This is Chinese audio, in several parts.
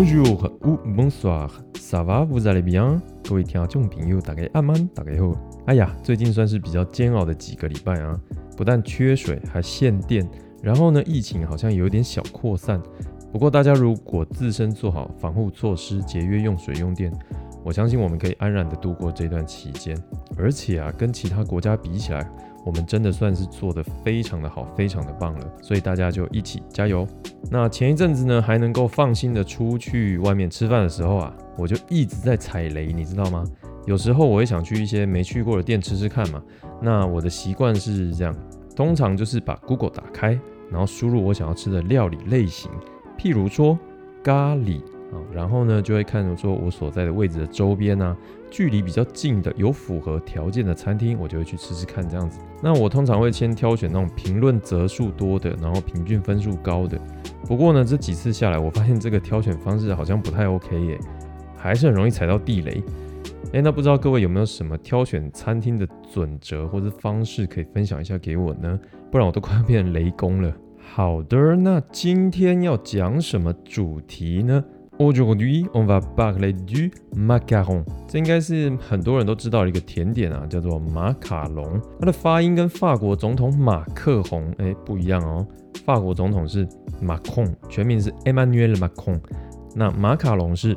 Bonjour ou bonsoir, ça va? Vous allez bien? 各位听众朋友，大家安安，大家好。哎呀，最近算是比较煎熬的几个礼拜啊，不但缺水，还限电，然后呢，疫情好像有点小扩散。不过大家如果自身做好防护措施，节约用水用电，我相信我们可以安然的度过这段期间。而且啊，跟其他国家比起来，我们真的算是做的非常的好，非常的棒了。所以大家就一起加油。那前一阵子呢，还能够放心的出去外面吃饭的时候啊，我就一直在踩雷，你知道吗？有时候我会想去一些没去过的店吃吃看嘛。那我的习惯是这样，通常就是把 Google 打开，然后输入我想要吃的料理类型，譬如说咖喱啊，然后呢就会看说我所在的位置的周边啊。距离比较近的、有符合条件的餐厅，我就会去吃吃看这样子。那我通常会先挑选那种评论则数多的，然后平均分数高的。不过呢，这几次下来，我发现这个挑选方式好像不太 OK 耶，还是很容易踩到地雷。诶，那不知道各位有没有什么挑选餐厅的准则或者方式可以分享一下给我呢？不然我都快要变成雷公了。好的，那今天要讲什么主题呢？Aujourd'hui, on va parler du macaron。这应该是很多人都知道的一个甜点啊，叫做马卡龙。它的发音跟法国总统马克宏哎不一样哦。法国总统是 Macron，全名是 Emmanuel Macron。那马卡龙是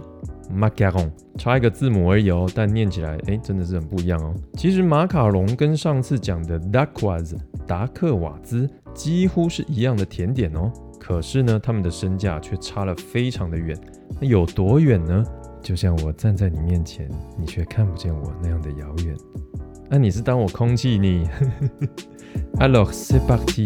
macaron，差一个字母而已哦，但念起来哎真的是很不一样哦。其实马卡龙跟上次讲的 d a q u a z 达克瓦兹几乎是一样的甜点哦。可是呢，他们的身价却差了非常的远。那有多远呢？就像我站在你面前，你却看不见我那样的遥远。那你是当我空气你 a l o s e p a r t。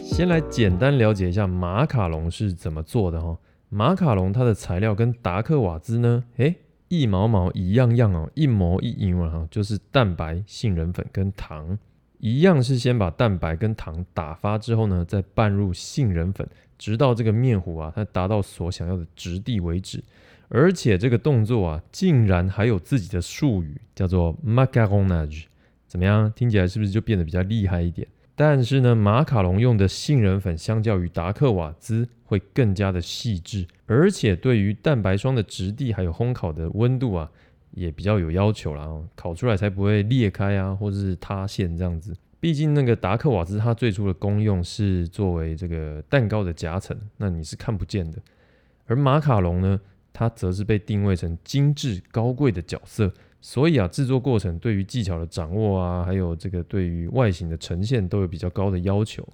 先来简单了解一下马卡龙是怎么做的哈。马卡龙它的材料跟达克瓦兹呢？诶。一毛毛一样样哦，一模一样哈，就是蛋白、杏仁粉跟糖一样，是先把蛋白跟糖打发之后呢，再拌入杏仁粉，直到这个面糊啊，它达到所想要的质地为止。而且这个动作啊，竟然还有自己的术语，叫做 macaronage。怎么样？听起来是不是就变得比较厉害一点？但是呢，马卡龙用的杏仁粉相较于达克瓦兹会更加的细致，而且对于蛋白霜的质地还有烘烤的温度啊，也比较有要求啦，烤出来才不会裂开啊，或者是塌陷这样子。毕竟那个达克瓦兹它最初的功用是作为这个蛋糕的夹层，那你是看不见的。而马卡龙呢，它则是被定位成精致高贵的角色。所以啊，制作过程对于技巧的掌握啊，还有这个对于外形的呈现都有比较高的要求。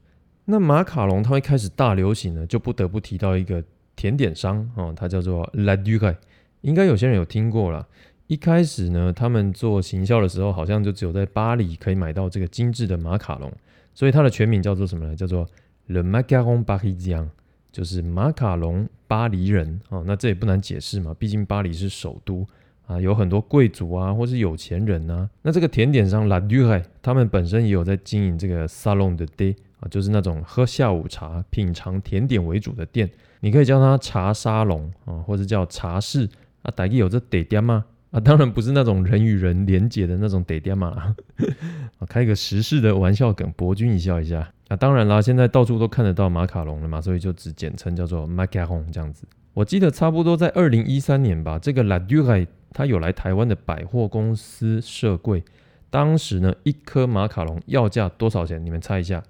那马卡龙它会开始大流行呢，就不得不提到一个甜点商哦，它叫做 La Duque，应该有些人有听过了。一开始呢，他们做行销的时候，好像就只有在巴黎可以买到这个精致的马卡龙，所以它的全名叫做什么呢？叫做 Le Macaron Parisien，就是马卡龙巴黎人哦。那这也不难解释嘛，毕竟巴黎是首都。啊，有很多贵族啊，或是有钱人呐。那这个甜点商 La Duque，他们本身也有在经营这个 Salon de Day 啊，就是那种喝下午茶、品尝甜点为主的店。你可以叫它茶沙龙啊，或者叫茶室啊。大概有这得店吗？啊，当然不是那种人与人连接的那种得店嘛。啊，开个时事的玩笑梗，博君一笑一下。啊，当然啦，现在到处都看得到马卡龙了嘛，所以就只简称叫做 Macaron 这样子。我记得差不多在二零一三年吧，这个 La Duque。他有来台湾的百货公司设柜，当时呢，一颗马卡龙要价多少钱？你们猜一下？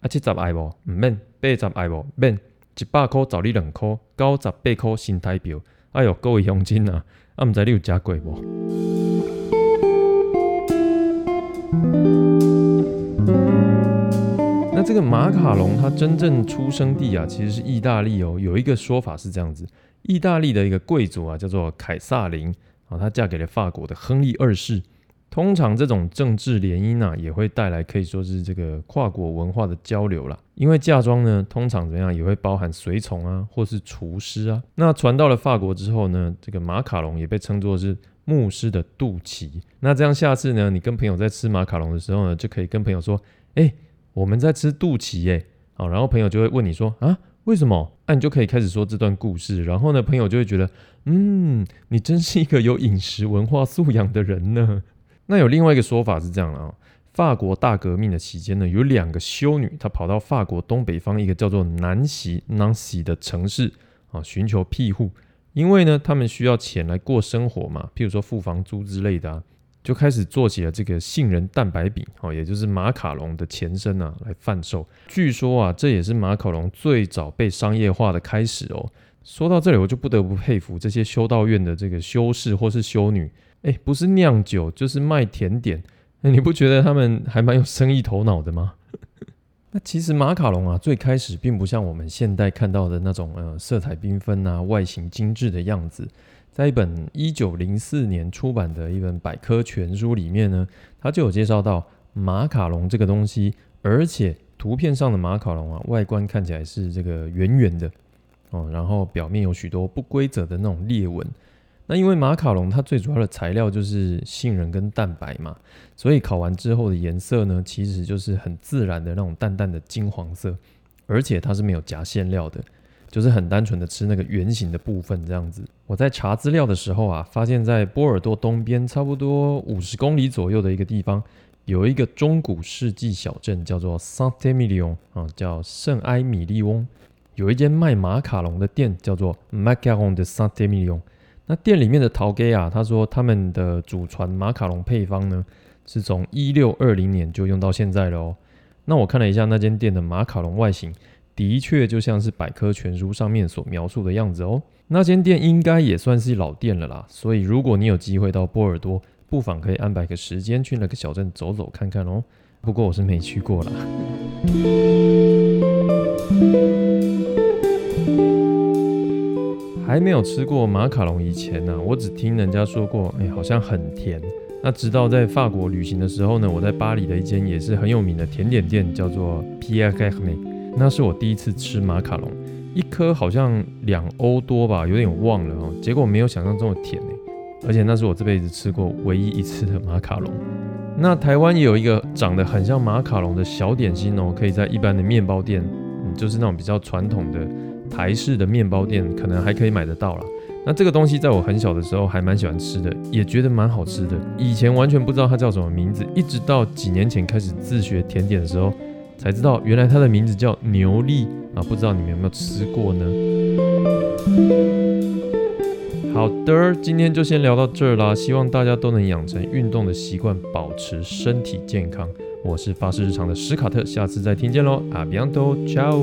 啊，七十爱不？唔免，八十爱不？免，一百块找你两块，九十八块新台币。哎呦，各位乡亲啊，啊，唔知你有加贵不？那这个马卡龙它真正出生地啊，其实是意大利哦。有一个说法是这样子：意大利的一个贵族啊，叫做凯撒琳。啊，她嫁给了法国的亨利二世。通常这种政治联姻呢，也会带来可以说是这个跨国文化的交流啦。因为嫁妆呢，通常怎么样，也会包含随从啊，或是厨师啊。那传到了法国之后呢，这个马卡龙也被称作是牧师的肚脐。那这样下次呢，你跟朋友在吃马卡龙的时候呢，就可以跟朋友说：“哎，我们在吃肚脐耶。”好，然后朋友就会问你说：“啊？”为什么？那你就可以开始说这段故事，然后呢，朋友就会觉得，嗯，你真是一个有饮食文化素养的人呢。那有另外一个说法是这样的啊，法国大革命的期间呢，有两个修女，她跑到法国东北方一个叫做南锡 （Nancy） 的城市啊，寻求庇护，因为呢，他们需要钱来过生活嘛，譬如说付房租之类的啊，就开始做起了这个杏仁蛋白饼哦，也就是马卡龙的前身啊，来贩售。据说啊，这也是马卡龙最早被商业化的开始哦。说到这里，我就不得不佩服这些修道院的这个修士或是修女，哎，不是酿酒就是卖甜点。那你不觉得他们还蛮有生意头脑的吗？那其实马卡龙啊，最开始并不像我们现代看到的那种呃色彩缤纷啊、外形精致的样子。在一本一九零四年出版的一本百科全书里面呢，它就有介绍到马卡龙这个东西，而且图片上的马卡龙啊，外观看起来是这个圆圆的哦，然后表面有许多不规则的那种裂纹。那因为马卡龙它最主要的材料就是杏仁跟蛋白嘛，所以烤完之后的颜色呢，其实就是很自然的那种淡淡的金黄色，而且它是没有夹馅料的，就是很单纯的吃那个圆形的部分这样子。我在查资料的时候啊，发现在波尔多东边差不多五十公里左右的一个地方，有一个中古世纪小镇叫做 Saint-Emilion 啊，叫圣埃米利翁，有一间卖马卡龙的店叫做 Macaron de Saint-Emilion。那店里面的陶给啊，他说他们的祖传马卡龙配方呢，是从一六二零年就用到现在了哦。那我看了一下那间店的马卡龙外形，的确就像是百科全书上面所描述的样子哦。那间店应该也算是老店了啦，所以如果你有机会到波尔多，不妨可以安排个时间去那个小镇走走看看哦。不过我是没去过啦。还没有吃过马卡龙以前呢，我只听人家说过，哎，好像很甜。那直到在法国旅行的时候呢，我在巴黎的一间也是很有名的甜点店，叫做 Pierre g a r m e 那是我第一次吃马卡龙，一颗好像两欧多吧，有点忘了哦。结果没有想象中的甜呢，而且那是我这辈子吃过唯一一次的马卡龙。那台湾也有一个长得很像马卡龙的小点心哦，可以在一般的面包店，嗯，就是那种比较传统的。台式的面包店可能还可以买得到啦。那这个东西在我很小的时候还蛮喜欢吃的，也觉得蛮好吃的。以前完全不知道它叫什么名字，一直到几年前开始自学甜点的时候，才知道原来它的名字叫牛力啊！不知道你们有没有吃过呢？好的，今天就先聊到这儿啦。希望大家都能养成运动的习惯，保持身体健康。我是发誓日常的史卡特，下次再听见喽，阿比安多，ciao。